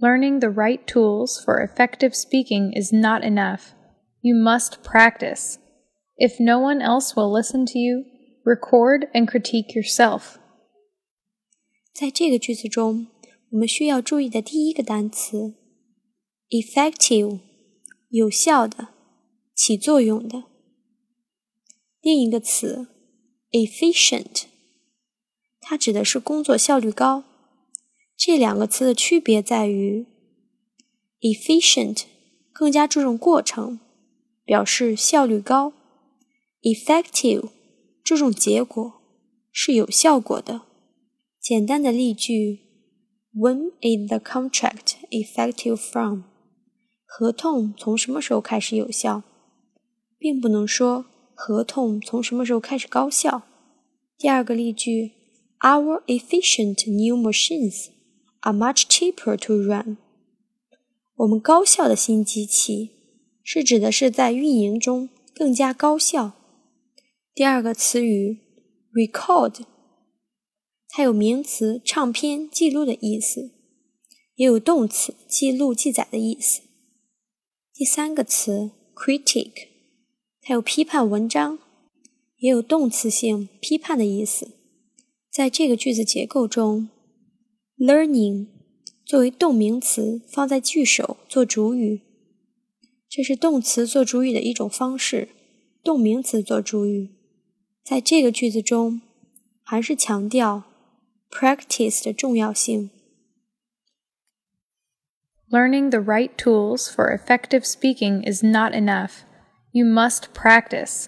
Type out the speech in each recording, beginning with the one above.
Learning the right tools for effective speaking is not enough. You must practice. If no one else will listen to you, record and critique yourself. 在这个句子中，我们需要注意的第一个单词 effective，有效的、起作用的。另一个词 efficient，它指的是工作效率高。 这两个词的区别在于，efficient 更加注重过程，表示效率高；effective 注重结果，是有效果的。简单的例句：When is the contract effective from？合同从什么时候开始有效？并不能说合同从什么时候开始高效。第二个例句：Our efficient new machines。Are much cheaper to run。我们高效的新机器是指的是在运营中更加高效。第二个词语 record，它有名词唱片记录的意思，也有动词记录记载的意思。第三个词 critic，它有批判文章，也有动词性批判的意思。在这个句子结构中。Learning 作为动名词放在句首做主语，这是动词做主语的一种方式。动名词做主语，在这个句子中还是强调 practice 的重要性。Learning the right tools for effective speaking is not enough. You must practice.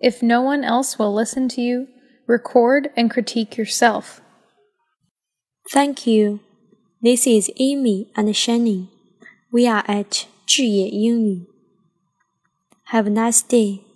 If no one else will listen to you, record and critique yourself. Thank you. This is Amy and Shannon. We are at 智也英语. Have a nice day.